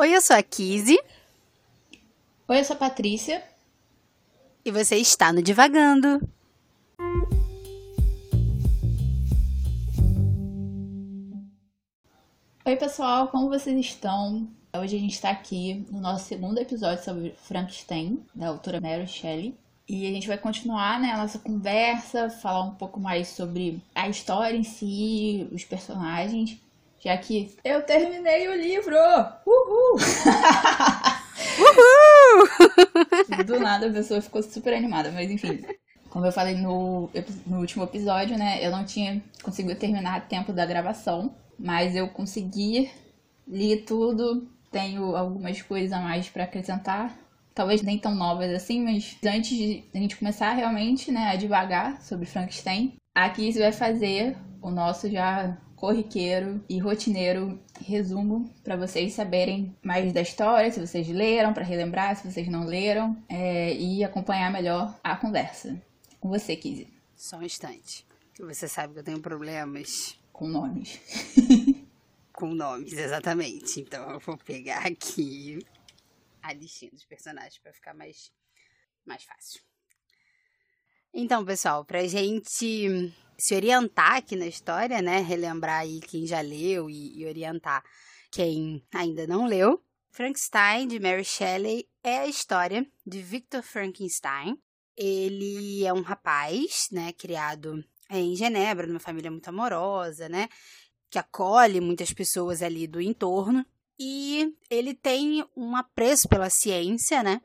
Oi, eu sou a Kizzy. Oi, eu sou a Patrícia. E você está no Divagando. Oi, pessoal, como vocês estão? Hoje a gente está aqui no nosso segundo episódio sobre Frankenstein, da autora Mary Shelley. E a gente vai continuar né, a nossa conversa, falar um pouco mais sobre a história em si, os personagens, já que eu terminei o livro! Uhul! Uhul! Do nada a pessoa ficou super animada, mas enfim. Como eu falei no, no último episódio, né? Eu não tinha conseguido terminar a tempo da gravação, mas eu consegui, li tudo, tenho algumas coisas a mais para acrescentar talvez nem tão novas assim, mas antes de a gente começar realmente né, a devagar sobre Frankenstein, aqui você vai fazer o nosso já corriqueiro e rotineiro resumo para vocês saberem mais da história, se vocês leram, para relembrar, se vocês não leram, é, e acompanhar melhor a conversa. Com você, Kizzy. Só um instante. Você sabe que eu tenho problemas com nomes. com nomes, exatamente. Então eu vou pegar aqui a listinha dos personagens para ficar mais, mais fácil. Então, pessoal, pra gente se orientar aqui na história, né? Relembrar aí quem já leu e, e orientar quem ainda não leu. Frankenstein, de Mary Shelley, é a história de Victor Frankenstein. Ele é um rapaz, né, criado em Genebra, numa família muito amorosa, né, que acolhe muitas pessoas ali do entorno e ele tem um apreço pela ciência, né?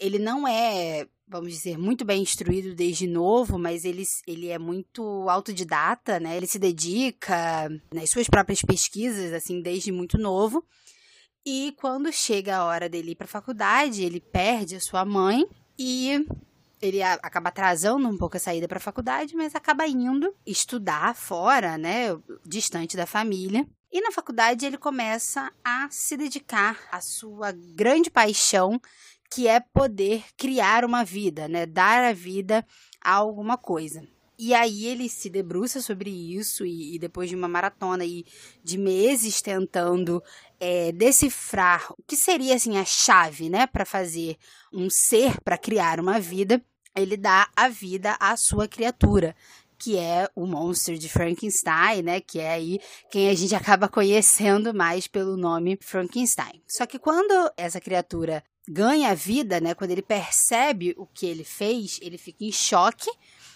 Ele não é, vamos dizer, muito bem instruído desde novo, mas ele, ele é muito autodidata, né? Ele se dedica nas suas próprias pesquisas, assim, desde muito novo. E quando chega a hora dele ir para a faculdade, ele perde a sua mãe e ele acaba atrasando um pouco a saída para a faculdade, mas acaba indo estudar fora, né, distante da família. E na faculdade ele começa a se dedicar à sua grande paixão, que é poder criar uma vida, né? Dar a vida a alguma coisa. E aí ele se debruça sobre isso e, e depois de uma maratona e de meses tentando é, decifrar o que seria assim a chave, né, para fazer um ser para criar uma vida, ele dá a vida à sua criatura, que é o monstro de Frankenstein, né? Que é aí quem a gente acaba conhecendo mais pelo nome Frankenstein. Só que quando essa criatura ganha vida, né? Quando ele percebe o que ele fez, ele fica em choque,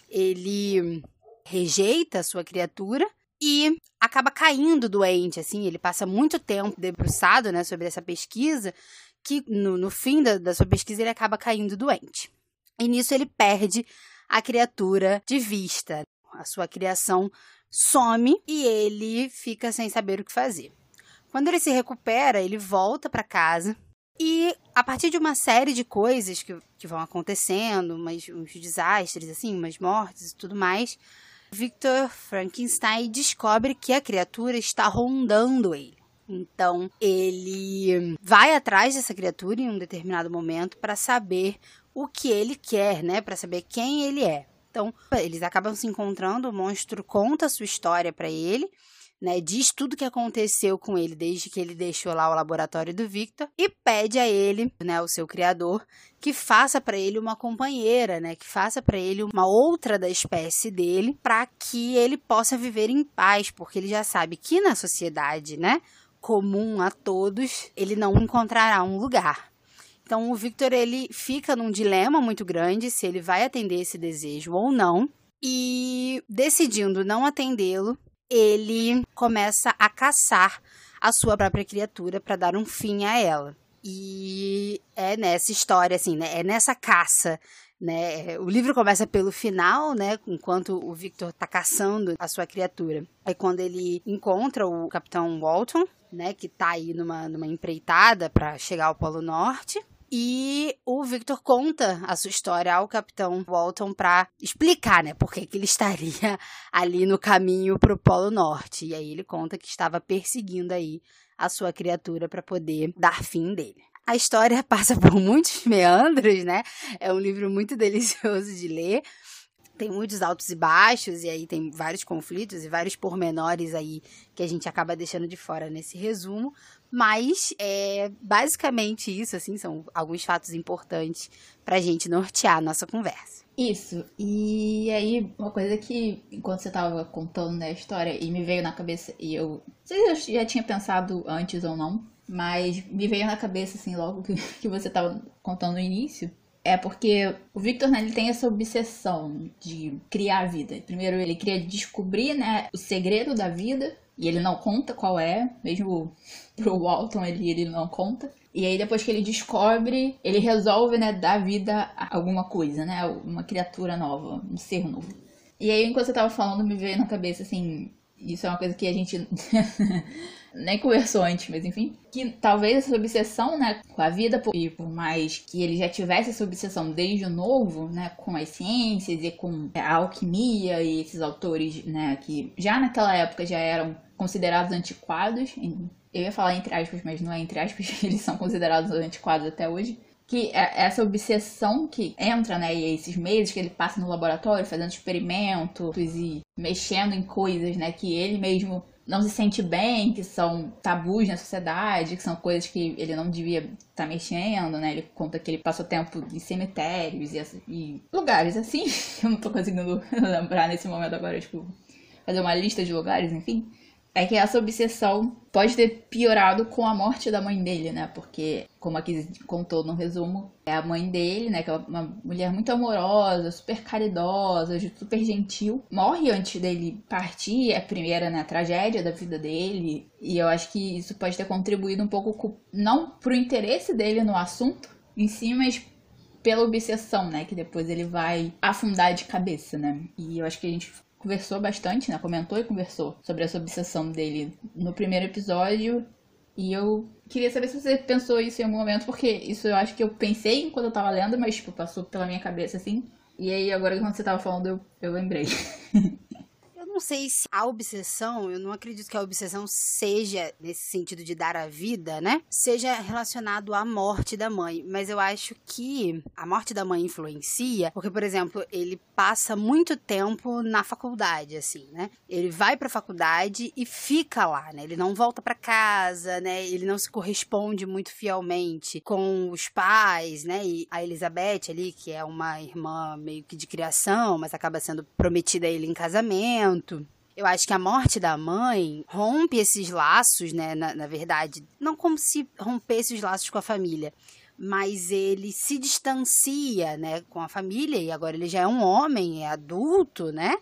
ele rejeita a sua criatura e acaba caindo doente, assim, ele passa muito tempo debruçado, né, sobre essa pesquisa, que no, no fim da, da sua pesquisa ele acaba caindo doente. E nisso ele perde a criatura de vista a sua criação some e ele fica sem saber o que fazer. Quando ele se recupera, ele volta para casa e a partir de uma série de coisas que, que vão acontecendo, umas, uns desastres, assim, umas mortes e tudo mais, Victor Frankenstein descobre que a criatura está rondando ele. Então, ele vai atrás dessa criatura em um determinado momento para saber o que ele quer, né? Para saber quem ele é. Então, eles acabam se encontrando, o monstro conta a sua história para ele, né, diz tudo que aconteceu com ele desde que ele deixou lá o laboratório do Victor e pede a ele, né, o seu criador, que faça para ele uma companheira, né, que faça para ele uma outra da espécie dele, para que ele possa viver em paz, porque ele já sabe que na sociedade, né, comum a todos, ele não encontrará um lugar. Então o Victor ele fica num dilema muito grande se ele vai atender esse desejo ou não. E decidindo não atendê-lo, ele começa a caçar a sua própria criatura para dar um fim a ela. E é nessa história, assim, né? É nessa caça, né? O livro começa pelo final, né? Enquanto o Victor está caçando a sua criatura. É quando ele encontra o Capitão Walton, né? Que está aí numa, numa empreitada para chegar ao Polo Norte. E o Victor conta a sua história ao capitão Walton para explicar, né, por que, ele estaria ali no caminho para o Polo Norte. E aí ele conta que estava perseguindo aí a sua criatura para poder dar fim dele. A história passa por muitos meandros, né? É um livro muito delicioso de ler tem muitos altos e baixos, e aí tem vários conflitos e vários pormenores aí que a gente acaba deixando de fora nesse resumo. Mas é basicamente isso, assim, são alguns fatos importantes pra gente nortear a nossa conversa. Isso. E aí, uma coisa que, enquanto você tava contando né, a história, e me veio na cabeça, e eu. Não sei se eu já tinha pensado antes ou não, mas me veio na cabeça, assim, logo que, que você tava contando no início. É porque o Victor, né, ele tem essa obsessão de criar a vida. Primeiro ele queria descobrir, né, o segredo da vida, e ele não conta qual é, mesmo pro Walton ele, ele não conta. E aí depois que ele descobre, ele resolve, né, dar vida a alguma coisa, né, uma criatura nova, um ser novo. E aí enquanto você tava falando, me veio na cabeça assim, isso é uma coisa que a gente nem conversou antes, mas enfim, que talvez essa obsessão, né, com a vida, e por mais que ele já tivesse essa obsessão desde o novo, né, com as ciências e com a alquimia e esses autores, né, que já naquela época já eram considerados antiquados, eu ia falar entre aspas, mas não é entre aspas, eles são considerados antiquados até hoje. Que é essa obsessão que entra, né? E esses meses que ele passa no laboratório fazendo experimentos e mexendo em coisas, né? Que ele mesmo não se sente bem, que são tabus na sociedade, que são coisas que ele não devia estar tá mexendo, né? Ele conta que ele passou tempo em cemitérios e, e lugares assim. Eu não tô conseguindo lembrar nesse momento agora, tipo, fazer uma lista de lugares, enfim é que essa obsessão pode ter piorado com a morte da mãe dele, né? Porque, como aqui contou no resumo, é a mãe dele, né? Que é uma mulher muito amorosa, super caridosa, super gentil. Morre antes dele partir, é a primeira, né? Tragédia da vida dele. E eu acho que isso pode ter contribuído um pouco, com, não pro interesse dele no assunto em si, mas pela obsessão, né? Que depois ele vai afundar de cabeça, né? E eu acho que a gente conversou bastante, né? Comentou e conversou sobre essa obsessão dele no primeiro episódio. E eu queria saber se você pensou isso em algum momento, porque isso eu acho que eu pensei enquanto eu tava lendo, mas tipo, passou pela minha cabeça assim. E aí agora quando você tava falando, eu, eu lembrei. não sei se a obsessão, eu não acredito que a obsessão seja, nesse sentido de dar a vida, né? Seja relacionado à morte da mãe. Mas eu acho que a morte da mãe influencia, porque, por exemplo, ele passa muito tempo na faculdade, assim, né? Ele vai pra faculdade e fica lá, né? Ele não volta para casa, né? Ele não se corresponde muito fielmente com os pais, né? E a Elizabeth ali, que é uma irmã meio que de criação, mas acaba sendo prometida a ele em casamento eu acho que a morte da mãe rompe esses laços, né? Na, na verdade, não como se rompesse os laços com a família, mas ele se distancia, né, com a família e agora ele já é um homem, é adulto, né?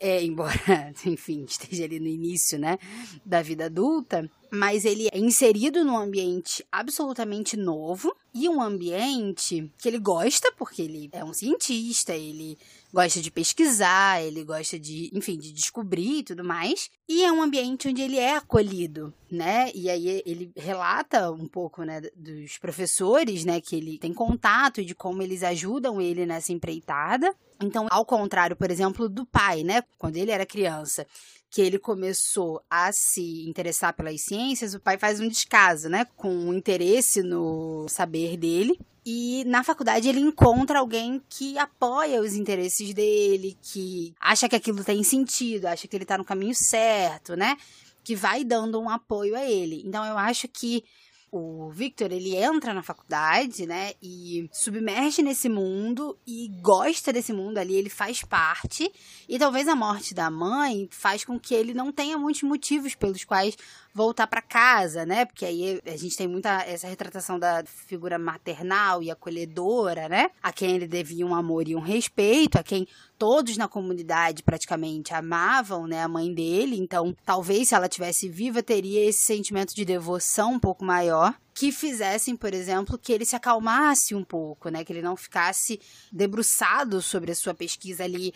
É, embora, enfim, esteja ali no início, né, da vida adulta, mas ele é inserido num ambiente absolutamente novo e um ambiente que ele gosta, porque ele é um cientista, ele gosta de pesquisar, ele gosta de, enfim, de descobrir e tudo mais. E é um ambiente onde ele é acolhido, né? E aí ele relata um pouco, né, dos professores, né, que ele tem contato de como eles ajudam ele nessa empreitada. Então, ao contrário, por exemplo, do pai, né, quando ele era criança, que ele começou a se interessar pelas ciências, o pai faz um descaso, né, com um interesse no saber dele. E na faculdade ele encontra alguém que apoia os interesses dele, que acha que aquilo tem sentido, acha que ele tá no caminho certo, né? Que vai dando um apoio a ele. Então eu acho que o Victor, ele entra na faculdade, né, e submerge nesse mundo e gosta desse mundo ali, ele faz parte. E talvez a morte da mãe faz com que ele não tenha muitos motivos pelos quais voltar para casa, né? Porque aí a gente tem muita essa retratação da figura maternal e acolhedora, né? A quem ele devia um amor e um respeito, a quem todos na comunidade praticamente amavam, né, a mãe dele. Então, talvez se ela tivesse viva teria esse sentimento de devoção um pouco maior que fizessem, por exemplo, que ele se acalmasse um pouco, né, que ele não ficasse debruçado sobre a sua pesquisa ali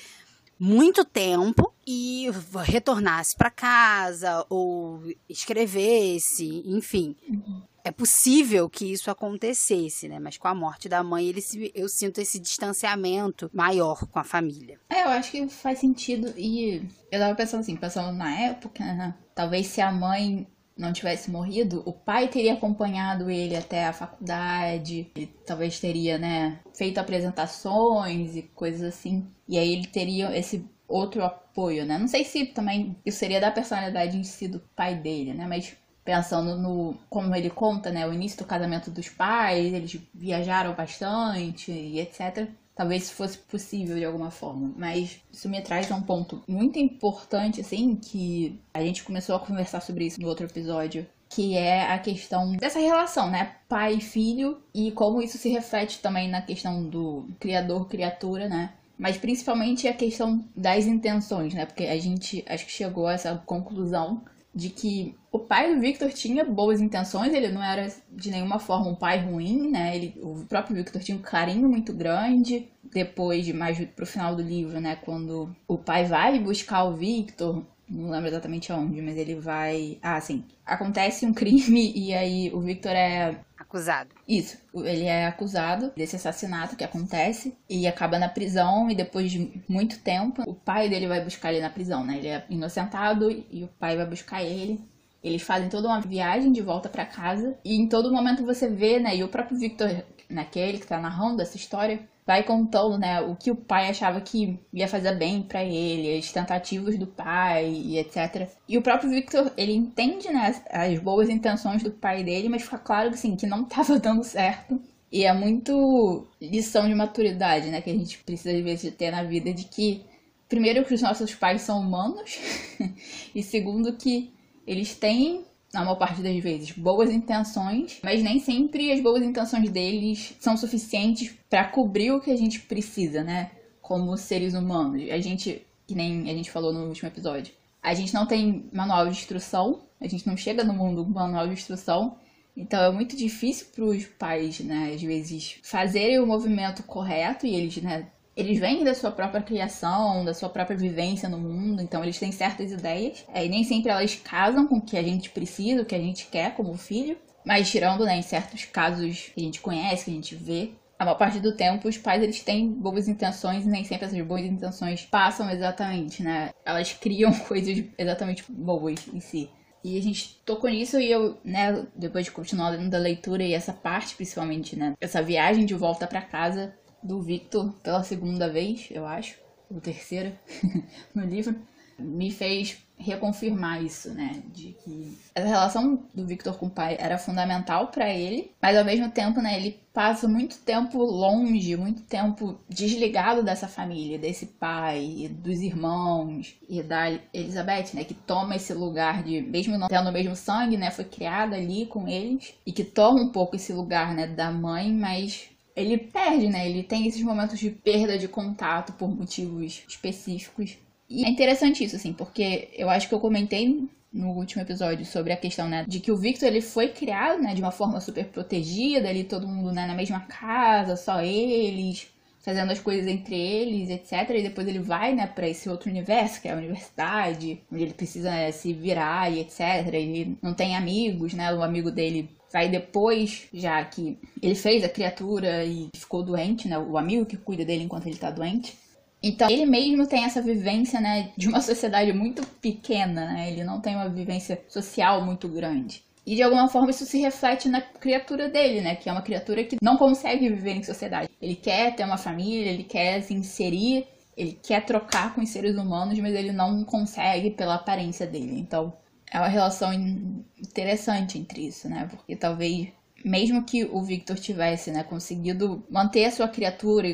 muito tempo e retornasse para casa ou escrevesse, enfim. Uhum. É possível que isso acontecesse, né? Mas com a morte da mãe, ele se, eu sinto esse distanciamento maior com a família. É, eu acho que faz sentido. E eu tava pensando assim, pensando na época, né? Talvez se a mãe não tivesse morrido, o pai teria acompanhado ele até a faculdade, ele talvez teria, né, feito apresentações e coisas assim. E aí ele teria esse outro apoio, né? Não sei se também isso seria da personalidade em si do pai dele, né? Mas pensando no como ele conta, né, o início do casamento dos pais, eles viajaram bastante e etc. Talvez fosse possível de alguma forma, mas isso me traz a um ponto muito importante assim que a gente começou a conversar sobre isso no outro episódio, que é a questão dessa relação, né, pai e filho e como isso se reflete também na questão do criador criatura, né? Mas principalmente a questão das intenções, né? Porque a gente acho que chegou a essa conclusão de que o pai do Victor tinha boas intenções, ele não era de nenhuma forma um pai ruim, né? Ele, o próprio Victor tinha um carinho muito grande. Depois de mais pro final do livro, né, quando o pai vai buscar o Victor, não lembro exatamente aonde, mas ele vai, ah, sim, acontece um crime e aí o Victor é acusado. Isso, ele é acusado desse assassinato que acontece e acaba na prisão e depois de muito tempo o pai dele vai buscar ele na prisão, né? Ele é inocentado e o pai vai buscar ele. Eles fazem toda uma viagem de volta para casa e em todo momento você vê, né? E o próprio Victor, naquele que tá narrando essa história, vai contando, né, o que o pai achava que ia fazer bem para ele, as tentativas do pai e etc. E o próprio Victor, ele entende, né, as boas intenções do pai dele, mas fica claro assim, que não estava dando certo. E é muito lição de maturidade, né, que a gente precisa às vezes ter na vida de que primeiro que os nossos pais são humanos e segundo que eles têm na maior parte das vezes, boas intenções, mas nem sempre as boas intenções deles são suficientes para cobrir o que a gente precisa, né? Como seres humanos. A gente, que nem a gente falou no último episódio, a gente não tem manual de instrução, a gente não chega no mundo com manual de instrução, então é muito difícil para os pais, né, às vezes, fazerem o movimento correto e eles, né, eles vêm da sua própria criação, da sua própria vivência no mundo, então eles têm certas ideias. É, e nem sempre elas casam com o que a gente precisa, o que a gente quer como filho. Mas tirando, né, em certos casos que a gente conhece, que a gente vê, a maior parte do tempo os pais eles têm boas intenções e nem sempre essas boas intenções passam exatamente, né? Elas criam coisas exatamente boas em si. E a gente tocou nisso e eu, né, depois de continuar lendo a leitura e essa parte, principalmente, né, essa viagem de volta para casa, do Victor pela segunda vez, eu acho, ou terceira, no livro, me fez reconfirmar isso, né? De que essa relação do Victor com o pai era fundamental para ele, mas ao mesmo tempo, né, ele passa muito tempo longe, muito tempo desligado dessa família, desse pai, dos irmãos e da Elizabeth, né, que toma esse lugar de, mesmo não tendo o mesmo sangue, né, foi criada ali com eles e que toma um pouco esse lugar, né, da mãe, mas ele perde, né? Ele tem esses momentos de perda de contato por motivos específicos. E é interessante isso, assim, porque eu acho que eu comentei no último episódio sobre a questão, né, de que o Victor ele foi criado, né, de uma forma super protegida, ali todo mundo né, na mesma casa, só eles, fazendo as coisas entre eles, etc. E depois ele vai, né, para esse outro universo, que é a universidade, onde ele precisa né, se virar e etc. Ele não tem amigos, né? O amigo dele Vai depois, já que ele fez a criatura e ficou doente, né? O amigo que cuida dele enquanto ele tá doente. Então, ele mesmo tem essa vivência, né, de uma sociedade muito pequena, né? Ele não tem uma vivência social muito grande. E de alguma forma isso se reflete na criatura dele, né? Que é uma criatura que não consegue viver em sociedade. Ele quer ter uma família, ele quer se inserir, ele quer trocar com os seres humanos, mas ele não consegue pela aparência dele. Então, é uma relação interessante entre isso, né? Porque talvez, mesmo que o Victor tivesse, né, conseguido manter a sua criatura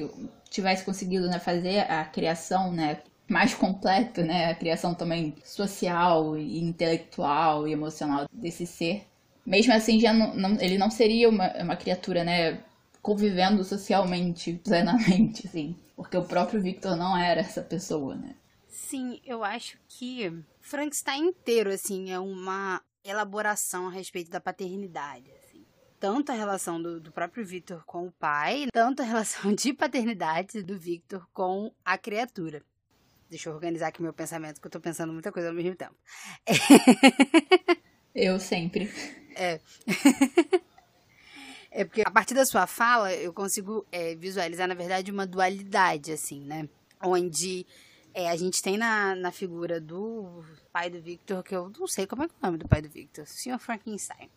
tivesse conseguido, né, fazer a criação, né, mais completa, né, a criação também social e intelectual e emocional desse ser, mesmo assim já não, não ele não seria uma, uma criatura, né, convivendo socialmente plenamente, assim, porque o próprio Victor não era essa pessoa, né? Sim, eu acho que Frankenstein inteiro, assim, é uma elaboração a respeito da paternidade, assim. Tanto a relação do, do próprio Victor com o pai, tanto a relação de paternidade do Victor com a criatura. Deixa eu organizar aqui meu pensamento, que eu tô pensando muita coisa ao mesmo tempo. Eu sempre. É. é porque a partir da sua fala, eu consigo é, visualizar, na verdade, uma dualidade, assim, né? Onde é, a gente tem na, na figura do pai do Victor, que eu não sei como é, é o nome do pai do Victor, Sr. Frankenstein.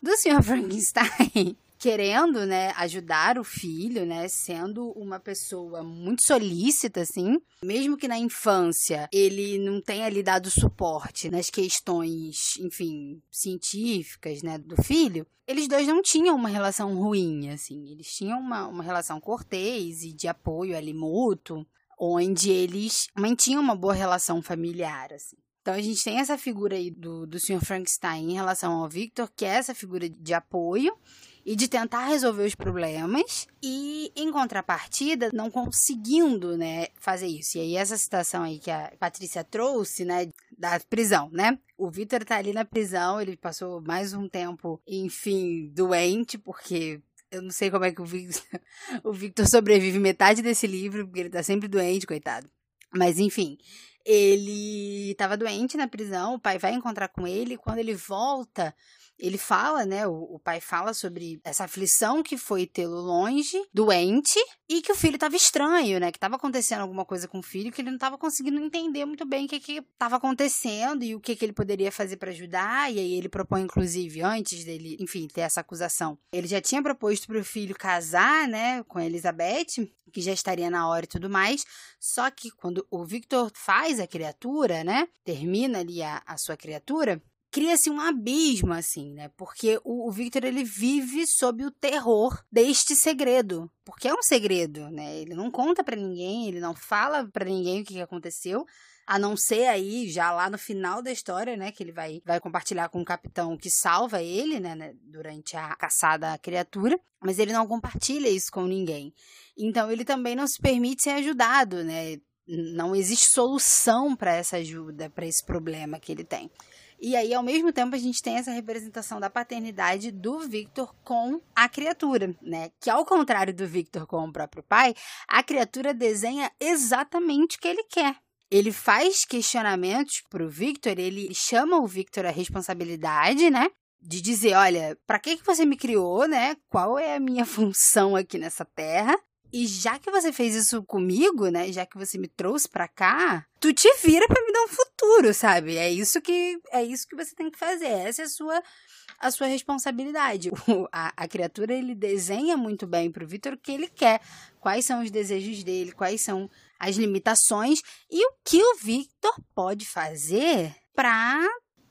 Do Sr. Frankenstein, querendo, né, ajudar o filho, né, sendo uma pessoa muito solícita, assim, mesmo que na infância ele não tenha lhe dado suporte nas questões, enfim, científicas, né, do filho, eles dois não tinham uma relação ruim, assim, eles tinham uma, uma relação cortês e de apoio ali mútuo, onde eles mantinham uma boa relação familiar, assim. Então a gente tem essa figura aí do, do Sr. Frankenstein em relação ao Victor, que é essa figura de apoio, e de tentar resolver os problemas e em contrapartida não conseguindo, né, fazer isso. E aí essa citação aí que a Patrícia trouxe, né, da prisão, né? O Victor tá ali na prisão, ele passou mais um tempo, enfim, doente, porque eu não sei como é que o Victor, o Victor sobrevive metade desse livro, porque ele tá sempre doente, coitado. Mas enfim, ele estava doente na prisão, o pai vai encontrar com ele, quando ele volta, ele fala, né? O, o, pai fala sobre essa aflição que foi tê-lo longe, doente, e que o filho estava estranho, né? Que estava acontecendo alguma coisa com o filho que ele não estava conseguindo entender muito bem o que estava acontecendo e o que, que ele poderia fazer para ajudar. E aí ele propõe, inclusive, antes dele, enfim, ter essa acusação, ele já tinha proposto para o filho casar, né? Com a Elizabeth, que já estaria na hora e tudo mais. Só que quando o Victor faz a criatura, né? Termina ali a, a sua criatura cria-se um abismo, assim, né? Porque o, o, Victor, ele vive sob o terror deste segredo. Porque é um segredo, né? Ele não conta para ninguém, ele não fala para ninguém o que, que aconteceu. A não ser aí, já lá no final da história, né? Que ele vai, vai compartilhar com o capitão que salva ele, né, né? Durante a caçada à criatura. Mas ele não compartilha isso com ninguém. Então, ele também não se permite ser ajudado, né? Não existe solução para essa ajuda, para esse problema que ele tem. E aí, ao mesmo tempo, a gente tem essa representação da paternidade do Victor com a criatura, né? Que ao contrário do Victor com o próprio pai, a criatura desenha exatamente o que ele quer. Ele faz questionamentos pro Victor, ele chama o Victor à responsabilidade, né? De dizer, olha, para que que você me criou, né? Qual é a minha função aqui nessa terra? E já que você fez isso comigo, né? Já que você me trouxe para cá, tu te vira para me dar um futuro, sabe? É isso que é isso que você tem que fazer. Essa é a sua a sua responsabilidade. O, a, a criatura ele desenha muito bem pro Vitor o que ele quer, quais são os desejos dele, quais são as limitações e o que o Victor pode fazer para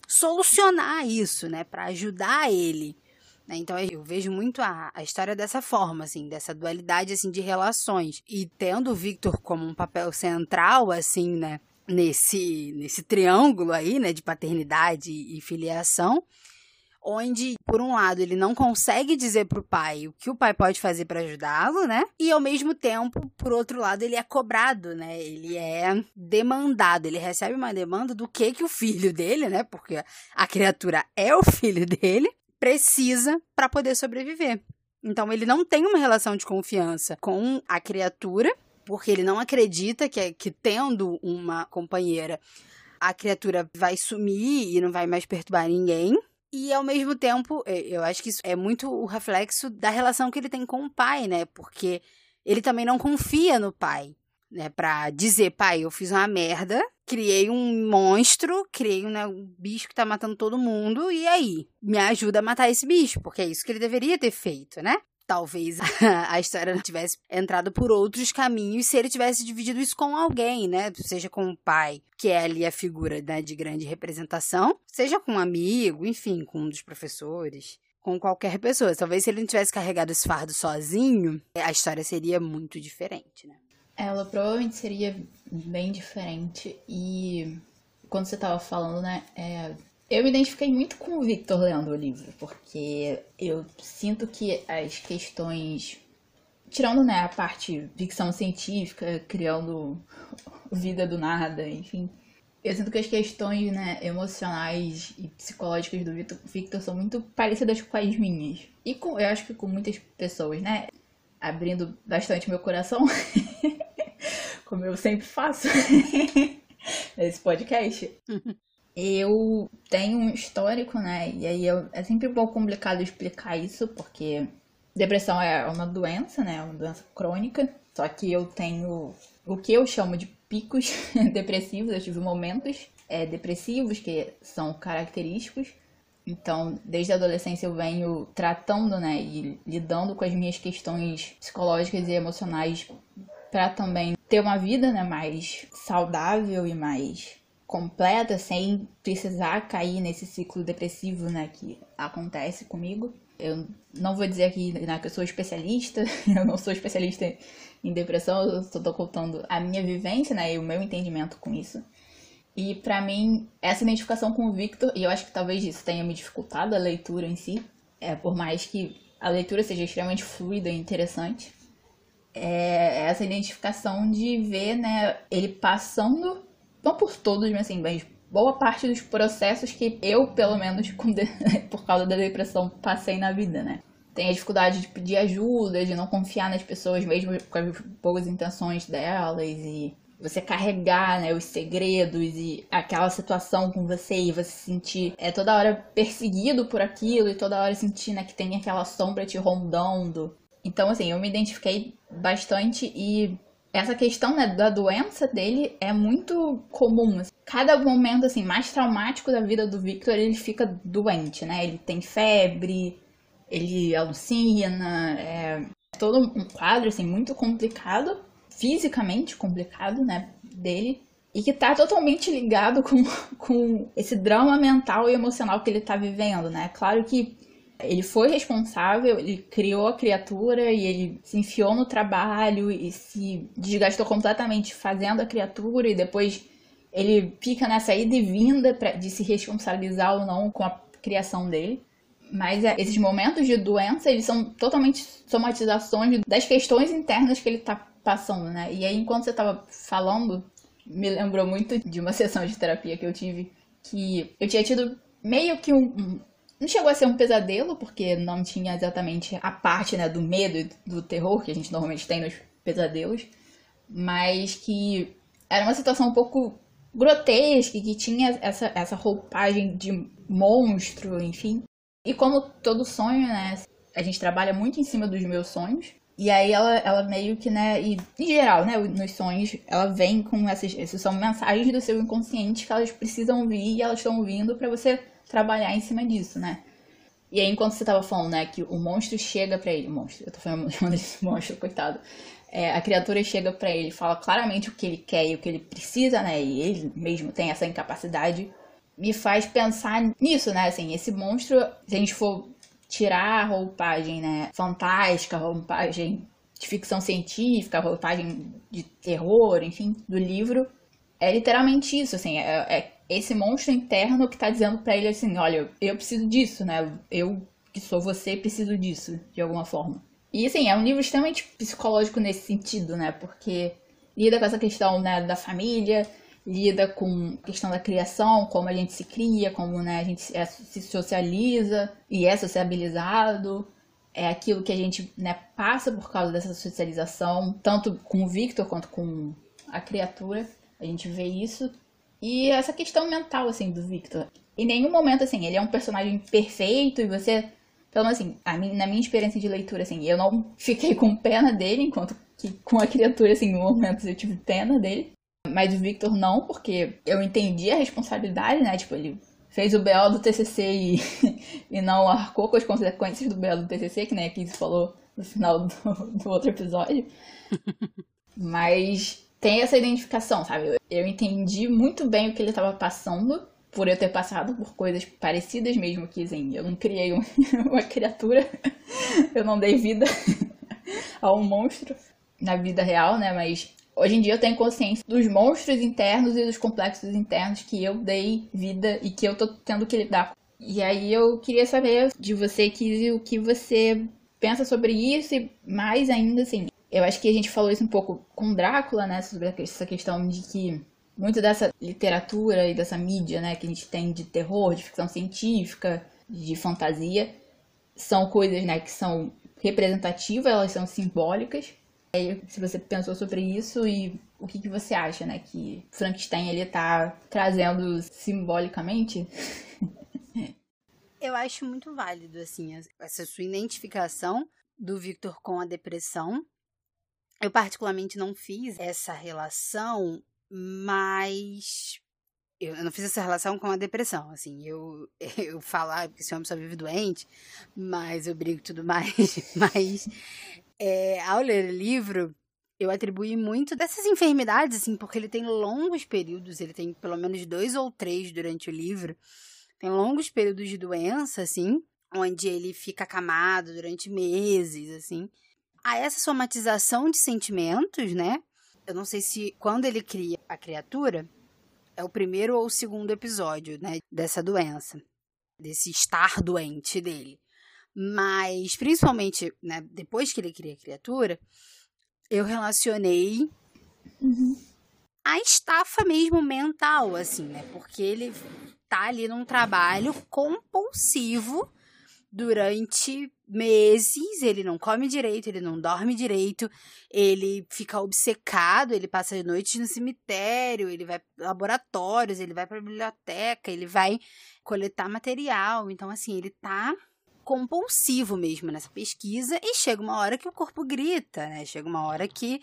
solucionar isso, né? Para ajudar ele. Né? Então eu vejo muito a, a história dessa forma, assim, dessa dualidade assim de relações. E tendo o Victor como um papel central, assim, né? Nesse, nesse triângulo aí, né, de paternidade e filiação, onde, por um lado, ele não consegue dizer para o pai o que o pai pode fazer para ajudá-lo, né? E ao mesmo tempo, por outro lado, ele é cobrado, né? Ele é demandado, ele recebe uma demanda do que que o filho dele, né? Porque a criatura é o filho dele, precisa para poder sobreviver. Então ele não tem uma relação de confiança com a criatura, porque ele não acredita que, que tendo uma companheira, a criatura vai sumir e não vai mais perturbar ninguém. E ao mesmo tempo, eu acho que isso é muito o reflexo da relação que ele tem com o pai, né? Porque ele também não confia no pai né, para dizer, pai, eu fiz uma merda, criei um monstro, criei um, né, um, bicho que tá matando todo mundo, e aí? Me ajuda a matar esse bicho, porque é isso que ele deveria ter feito, né? Talvez a história não tivesse entrado por outros caminhos se ele tivesse dividido isso com alguém, né? Seja com o pai, que é ali a figura né, de grande representação, seja com um amigo, enfim, com um dos professores com qualquer pessoa. Talvez se ele não tivesse carregado esse fardo sozinho, a história seria muito diferente, né? Ela provavelmente seria bem diferente. E quando você tava falando, né? É, eu me identifiquei muito com o Victor lendo o livro, porque eu sinto que as questões. Tirando né, a parte ficção científica, criando vida do nada, enfim. Eu sinto que as questões né, emocionais e psicológicas do Victor, são muito parecidas com as minhas. E com, eu acho que com muitas pessoas, né? Abrindo bastante meu coração. como eu sempre faço nesse podcast, eu tenho um histórico, né? E aí eu, é sempre um pouco complicado explicar isso, porque depressão é uma doença, né? É uma doença crônica. Só que eu tenho o que eu chamo de picos depressivos. Eu tive momentos é, depressivos que são característicos. Então, desde a adolescência eu venho tratando, né, e lidando com as minhas questões psicológicas e emocionais para também ter uma vida, né, mais saudável e mais completa, sem precisar cair nesse ciclo depressivo, né, que acontece comigo. Eu não vou dizer aqui né, que eu sou especialista, eu não sou especialista em depressão, eu só tô contando a minha vivência, né, e o meu entendimento com isso. E para mim, essa identificação com o Victor, e eu acho que talvez isso tenha me dificultado a leitura em si, é, por mais que a leitura seja extremamente fluida e interessante, é essa identificação de ver, né, ele passando, não por todos, mas assim, mas boa parte dos processos que eu, pelo menos, por causa da depressão, passei na vida, né? Tem a dificuldade de pedir ajuda, de não confiar nas pessoas, mesmo com as boas intenções delas, e você carregar né, os segredos e aquela situação com você e você se sentir é, toda hora perseguido por aquilo e toda hora sentir né, que tem aquela sombra te rondando. Então, assim, eu me identifiquei bastante e essa questão né, da doença dele é muito comum. Cada momento assim mais traumático da vida do Victor, ele fica doente, né? Ele tem febre, ele alucina, é todo um quadro assim muito complicado, fisicamente complicado, né, dele. E que tá totalmente ligado com, com esse drama mental e emocional que ele tá vivendo, né? Claro que ele foi responsável, ele criou a criatura e ele se enfiou no trabalho e se desgastou completamente fazendo a criatura e depois ele fica nessa ida e vinda pra, de se responsabilizar ou não com a criação dele. Mas é, esses momentos de doença, eles são totalmente somatizações das questões internas que ele tá passando, né? E aí, enquanto você tava falando, me lembrou muito de uma sessão de terapia que eu tive, que eu tinha tido meio que um, não chegou a ser um pesadelo, porque não tinha exatamente a parte né, do medo e do terror que a gente normalmente tem nos pesadelos, mas que era uma situação um pouco grotesca, que tinha essa, essa roupagem de monstro, enfim. E como todo sonho, né, a gente trabalha muito em cima dos meus sonhos, e aí ela, ela meio que, né, e em geral, né, nos sonhos, ela vem com essas, essas são mensagens do seu inconsciente que elas precisam vir e elas estão vindo para você trabalhar em cima disso, né? E aí, enquanto você tava falando, né, que o monstro chega para ele, monstro, eu tô falando de monstro, coitado. É, a criatura chega para ele, fala claramente o que ele quer e o que ele precisa, né? E ele mesmo tem essa incapacidade. Me faz pensar nisso, né? Assim, esse monstro, se a gente for tirar a roupagem, né, fantástica, roupagem de ficção científica, roupagem de terror, enfim, do livro, é literalmente isso, assim, é, é esse monstro interno que tá dizendo para ele assim, olha, eu preciso disso, né? Eu que sou você preciso disso, de alguma forma. E assim, é um livro extremamente psicológico nesse sentido, né? Porque lida com essa questão né, da família, lida com a questão da criação, como a gente se cria, como né, a gente é, se socializa e é sociabilizado. É aquilo que a gente né, passa por causa dessa socialização, tanto com o Victor quanto com a criatura. A gente vê isso. E essa questão mental, assim, do Victor. Em nenhum momento, assim, ele é um personagem perfeito e você. Menos, assim, a na minha experiência de leitura, assim, eu não fiquei com pena dele, enquanto que com a criatura, assim, em momentos eu tive pena dele. Mas o Victor não, porque eu entendi a responsabilidade, né? Tipo, ele fez o BO do TCC e, e não arcou com as consequências do BO do TCC, que nem a Kiz falou no final do, do outro episódio. Mas tem essa identificação, sabe? Eu entendi muito bem o que ele estava passando, por eu ter passado por coisas parecidas mesmo que, assim, eu não criei um, uma criatura, eu não dei vida a um monstro na vida real, né? Mas hoje em dia eu tenho consciência dos monstros internos e dos complexos internos que eu dei vida e que eu tô tendo que lidar. E aí eu queria saber de você, Kizzy, o que você pensa sobre isso e mais ainda, assim, eu acho que a gente falou isso um pouco com Drácula, né? Sobre essa questão de que muito dessa literatura e dessa mídia, né, que a gente tem de terror, de ficção científica, de fantasia, são coisas, né, que são representativas, elas são simbólicas. Se você pensou sobre isso e o que, que você acha, né, que Frankenstein ele tá trazendo simbolicamente? Eu acho muito válido, assim, essa sua identificação do Victor com a depressão eu particularmente não fiz essa relação, mas eu, não fiz essa relação com a depressão, assim, eu, eu falar que esse homem só vive doente, mas eu brigo tudo mais, mas é, ao ler o livro, eu atribuí muito dessas enfermidades, assim, porque ele tem longos períodos, ele tem pelo menos dois ou três durante o livro, tem longos períodos de doença, assim, onde ele fica acamado durante meses, assim. A essa somatização de sentimentos, né? Eu não sei se quando ele cria a criatura, é o primeiro ou o segundo episódio, né, dessa doença, desse estar doente dele. Mas, principalmente, né, depois que ele cria a criatura, eu relacionei uhum. a estafa mesmo mental, assim, né? Porque ele tá ali num trabalho compulsivo durante meses, ele não come direito, ele não dorme direito, ele fica obcecado, ele passa noites no cemitério, ele vai para laboratórios, ele vai para biblioteca, ele vai coletar material. Então assim, ele tá compulsivo mesmo nessa pesquisa e chega uma hora que o corpo grita, né? Chega uma hora que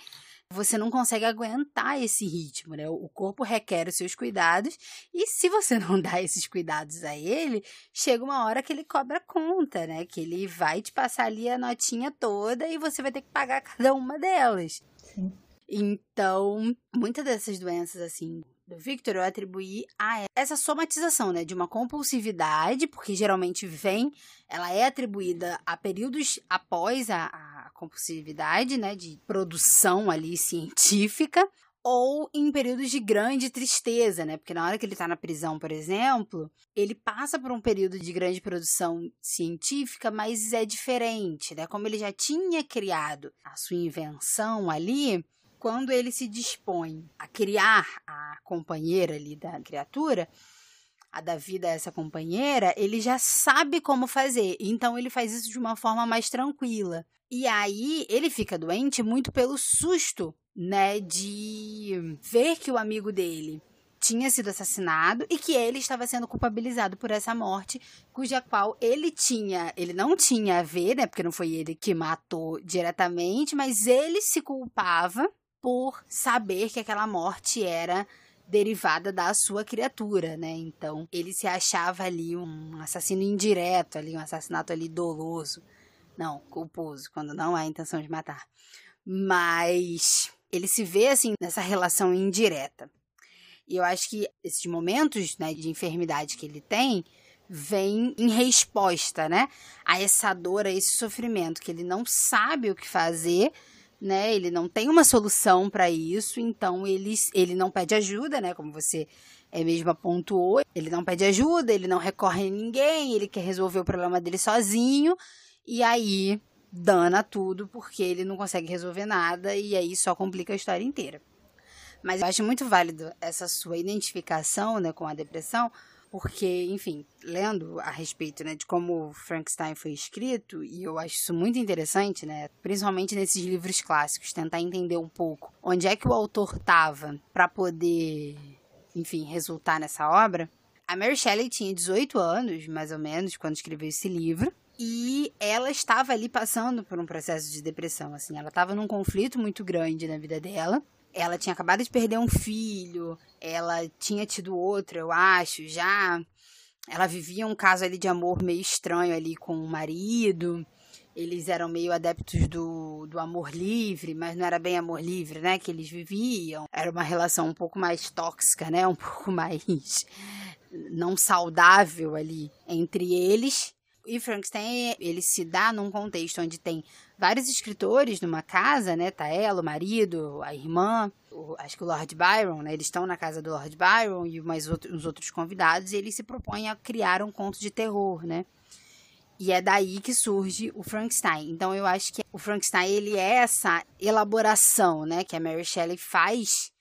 você não consegue aguentar esse ritmo, né? O corpo requer os seus cuidados e se você não dá esses cuidados a ele, chega uma hora que ele cobra conta, né? Que ele vai te passar ali a notinha toda e você vai ter que pagar cada uma delas. Sim. Então, muitas dessas doenças, assim, do Victor eu atribuí a essa somatização, né, de uma compulsividade, porque geralmente vem, ela é atribuída a períodos após a, a compulsividade, né, de produção ali científica, ou em períodos de grande tristeza, né? Porque na hora que ele está na prisão, por exemplo, ele passa por um período de grande produção científica, mas é diferente, né? Como ele já tinha criado a sua invenção ali, quando ele se dispõe a criar a companheira ali da criatura, a dar vida essa companheira, ele já sabe como fazer. Então ele faz isso de uma forma mais tranquila. E aí ele fica doente muito pelo susto, né, de ver que o amigo dele tinha sido assassinado e que ele estava sendo culpabilizado por essa morte, cuja qual ele tinha, ele não tinha a ver, né, porque não foi ele que matou diretamente, mas ele se culpava por saber que aquela morte era derivada da sua criatura, né? Então, ele se achava ali um assassino indireto, ali um assassinato ali doloso. Não, culposo, quando não há intenção de matar. Mas ele se vê assim nessa relação indireta. E eu acho que esses momentos, né, de enfermidade que ele tem, vem em resposta, né, a essa dor, a esse sofrimento que ele não sabe o que fazer né? Ele não tem uma solução para isso, então ele, ele não pede ajuda, né? Como você é mesmo apontou, ele não pede ajuda, ele não recorre a ninguém, ele quer resolver o problema dele sozinho, e aí dana tudo porque ele não consegue resolver nada e aí só complica a história inteira. Mas eu acho muito válido essa sua identificação né, com a depressão, porque, enfim, lendo a respeito né, de como Frankenstein foi escrito, e eu acho isso muito interessante, né, principalmente nesses livros clássicos, tentar entender um pouco onde é que o autor estava para poder, enfim, resultar nessa obra. A Mary Shelley tinha 18 anos, mais ou menos, quando escreveu esse livro. E ela estava ali passando por um processo de depressão, assim, ela estava num conflito muito grande na vida dela ela tinha acabado de perder um filho, ela tinha tido outro, eu acho, já. Ela vivia um caso ali de amor meio estranho ali com o marido. Eles eram meio adeptos do, do amor livre, mas não era bem amor livre, né? Que eles viviam. Era uma relação um pouco mais tóxica, né? Um pouco mais não saudável ali entre eles. E Frankenstein, ele se dá num contexto onde tem vários escritores numa casa, né? Tá ela, o marido, a irmã, o, acho que o Lord Byron, né? Eles estão na casa do Lord Byron e mais outro, outros convidados e ele se propõe a criar um conto de terror, né? E é daí que surge o Frankenstein. Então eu acho que o Frankenstein ele é essa elaboração, né, que a Mary Shelley faz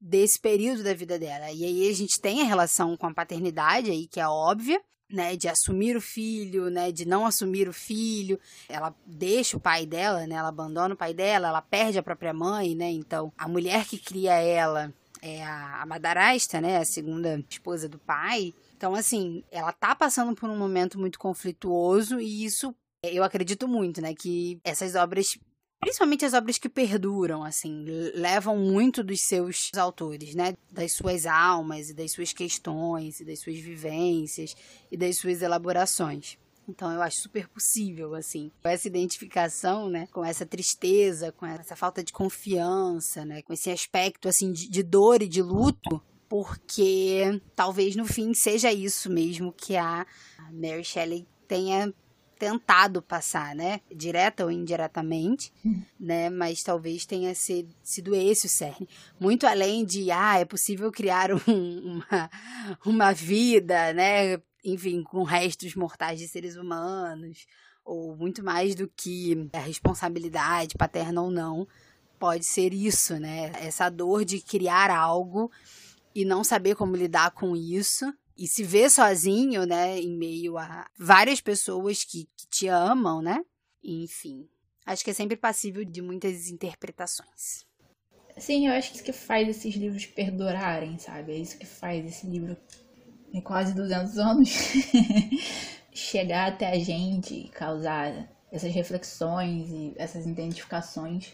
desse período da vida dela. E aí a gente tem a relação com a paternidade aí que é óbvia, né, de assumir o filho, né, de não assumir o filho. Ela deixa o pai dela, né, ela abandona o pai dela, ela perde a própria mãe, né? Então, a mulher que cria ela é a, madarasta, né, a segunda esposa do pai. Então, assim, ela tá passando por um momento muito conflituoso e isso eu acredito muito, né, que essas obras principalmente as obras que perduram, assim, levam muito dos seus autores, né? Das suas almas e das suas questões e das suas vivências e das suas elaborações. Então eu acho super possível, assim, essa identificação, né, com essa tristeza, com essa falta de confiança, né, com esse aspecto, assim, de, de dor e de luto, porque talvez no fim seja isso mesmo que a Mary Shelley tenha tentado passar, né? Direta ou indiretamente, hum. né? Mas talvez tenha sido, sido esse o cerne. Muito além de, ah, é possível criar um, uma, uma vida, né? Enfim, com restos mortais de seres humanos, ou muito mais do que a responsabilidade paterna ou não, pode ser isso, né? Essa dor de criar algo e não saber como lidar com isso e se vê sozinho, né, em meio a várias pessoas que, que te amam, né? Enfim, acho que é sempre passível de muitas interpretações. Sim, eu acho que isso que faz esses livros perdurarem, sabe? É isso que faz esse livro em quase 200 anos chegar até a gente e causar essas reflexões e essas identificações,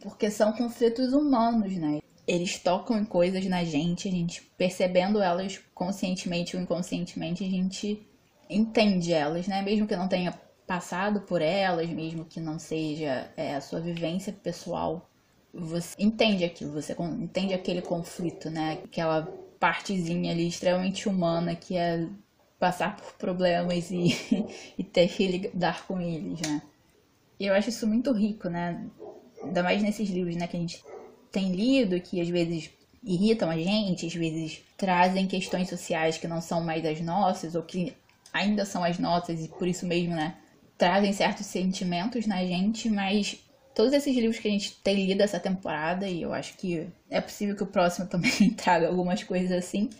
porque são conflitos humanos, né? Eles tocam em coisas na gente, a gente percebendo elas conscientemente ou inconscientemente, a gente entende elas, né? Mesmo que não tenha passado por elas, mesmo que não seja é, a sua vivência pessoal, você entende aquilo, você entende aquele conflito, né? Aquela partezinha ali extremamente humana que é passar por problemas e, e ter que lidar com eles, né? E eu acho isso muito rico, né? Ainda mais nesses livros, né, que a gente tem lido, que às vezes irritam a gente, às vezes trazem questões sociais que não são mais as nossas, ou que ainda são as nossas, e por isso mesmo, né, trazem certos sentimentos na gente, mas todos esses livros que a gente tem lido essa temporada, e eu acho que é possível que o próximo também traga algumas coisas assim,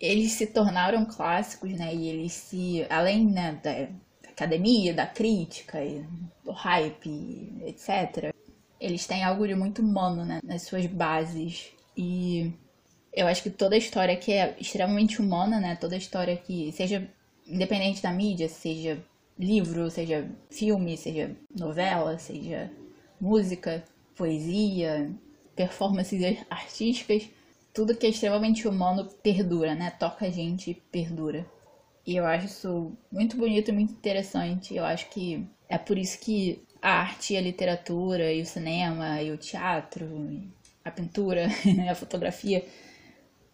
eles se tornaram clássicos, né, e eles se, além, né, da academia, da crítica, do hype, etc eles têm algo de muito humano, né? Nas suas bases. E eu acho que toda história que é extremamente humana, né? Toda história que seja independente da mídia, seja livro, seja filme, seja novela, seja música, poesia, performances artísticas, tudo que é extremamente humano perdura, né? Toca a gente perdura. E eu acho isso muito bonito muito interessante. Eu acho que é por isso que a arte, a literatura e o cinema e o teatro, a pintura, a fotografia,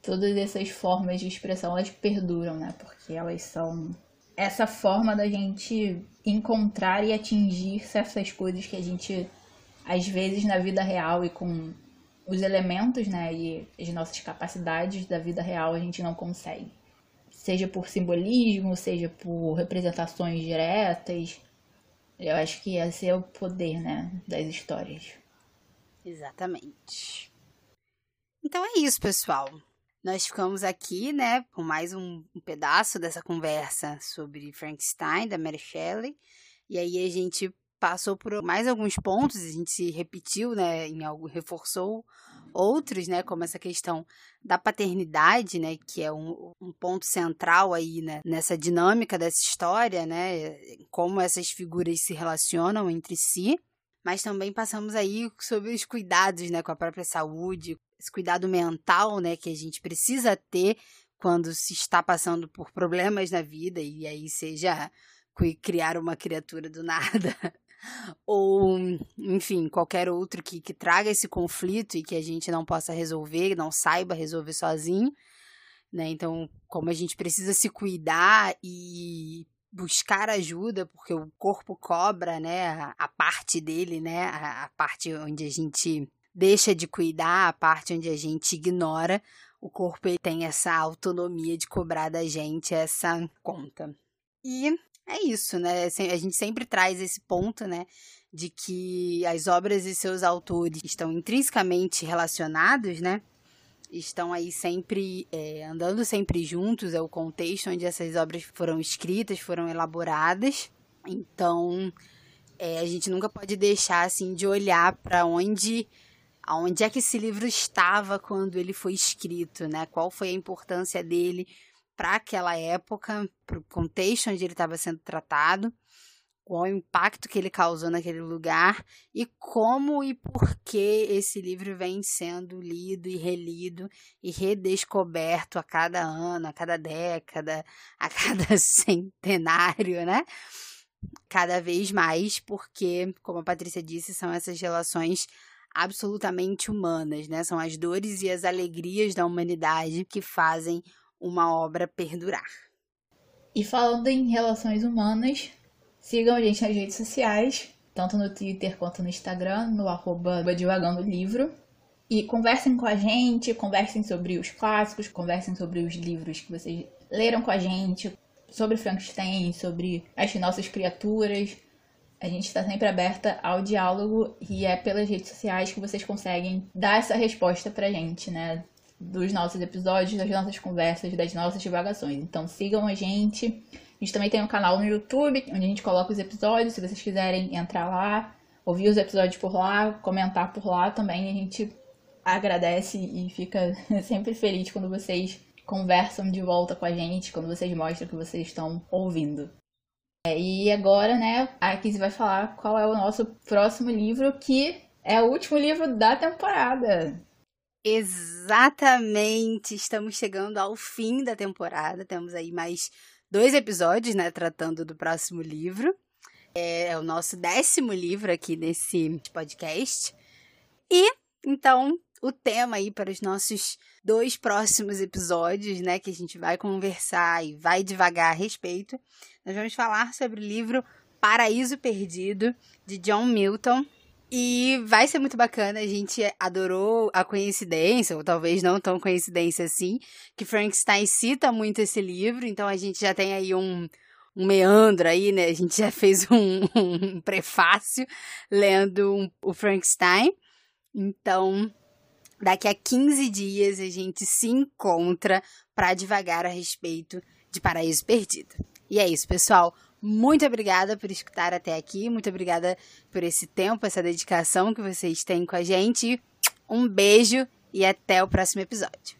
todas essas formas de expressão elas perduram, né? Porque elas são essa forma da gente encontrar e atingir certas coisas que a gente às vezes na vida real e com os elementos, né, e as nossas capacidades da vida real a gente não consegue. Seja por simbolismo, seja por representações diretas, eu acho que esse é o poder, né, das histórias. Exatamente. Então é isso, pessoal. Nós ficamos aqui, né, com mais um, um pedaço dessa conversa sobre Frankenstein, da Mary Shelley. E aí a gente passou por mais alguns pontos, a gente se repetiu, né, em algo, reforçou outros, né, como essa questão da paternidade, né, que é um, um, ponto central aí, né, nessa dinâmica dessa história, né, como essas figuras se relacionam entre si, mas também passamos aí sobre os cuidados, né, com a própria saúde, esse cuidado mental, né, que a gente precisa ter quando se está passando por problemas na vida e aí seja criar uma criatura do nada ou, enfim, qualquer outro que, que traga esse conflito e que a gente não possa resolver, não saiba resolver sozinho, né? Então, como a gente precisa se cuidar e buscar ajuda, porque o corpo cobra, né, a, a parte dele, né, a, a parte onde a gente deixa de cuidar, a parte onde a gente ignora, o corpo ele tem essa autonomia de cobrar da gente essa conta. E é isso, né? A gente sempre traz esse ponto, né? De que as obras e seus autores estão intrinsecamente relacionados, né? Estão aí sempre é, andando sempre juntos, é o contexto onde essas obras foram escritas, foram elaboradas. Então, é, a gente nunca pode deixar assim de olhar para onde aonde é que esse livro estava quando ele foi escrito, né? Qual foi a importância dele para aquela época, para o contexto onde ele estava sendo tratado, qual o impacto que ele causou naquele lugar e como e por que esse livro vem sendo lido e relido e redescoberto a cada ano, a cada década, a cada centenário, né? Cada vez mais, porque, como a Patrícia disse, são essas relações absolutamente humanas, né? São as dores e as alegrias da humanidade que fazem uma obra perdurar. E falando em relações humanas, Sigam a gente nas redes sociais, tanto no Twitter quanto no Instagram, no arroba Divagando Livro. E conversem com a gente, conversem sobre os clássicos, conversem sobre os livros que vocês leram com a gente, sobre Frankenstein, sobre as nossas criaturas. A gente está sempre aberta ao diálogo e é pelas redes sociais que vocês conseguem dar essa resposta pra gente, né? Dos nossos episódios, das nossas conversas, das nossas divagações. Então sigam a gente. A gente também tem um canal no YouTube, onde a gente coloca os episódios, se vocês quiserem entrar lá, ouvir os episódios por lá, comentar por lá também, a gente agradece e fica sempre feliz quando vocês conversam de volta com a gente, quando vocês mostram que vocês estão ouvindo. É, e agora, né, a Kizzy vai falar qual é o nosso próximo livro, que é o último livro da temporada. Exatamente! Estamos chegando ao fim da temporada, temos aí mais dois episódios, né, tratando do próximo livro. É, é o nosso décimo livro aqui nesse podcast. E, então, o tema aí para os nossos dois próximos episódios, né, que a gente vai conversar e vai devagar a respeito, nós vamos falar sobre o livro Paraíso Perdido, de John Milton, e vai ser muito bacana, a gente adorou a coincidência, ou talvez não tão coincidência assim, que Frankenstein cita muito esse livro, então a gente já tem aí um, um meandro aí, né? A gente já fez um, um prefácio lendo um, o Frankenstein. Então, daqui a 15 dias a gente se encontra para devagar a respeito de Paraíso Perdido. E é isso, pessoal. Muito obrigada por escutar até aqui. Muito obrigada por esse tempo, essa dedicação que vocês têm com a gente. Um beijo e até o próximo episódio.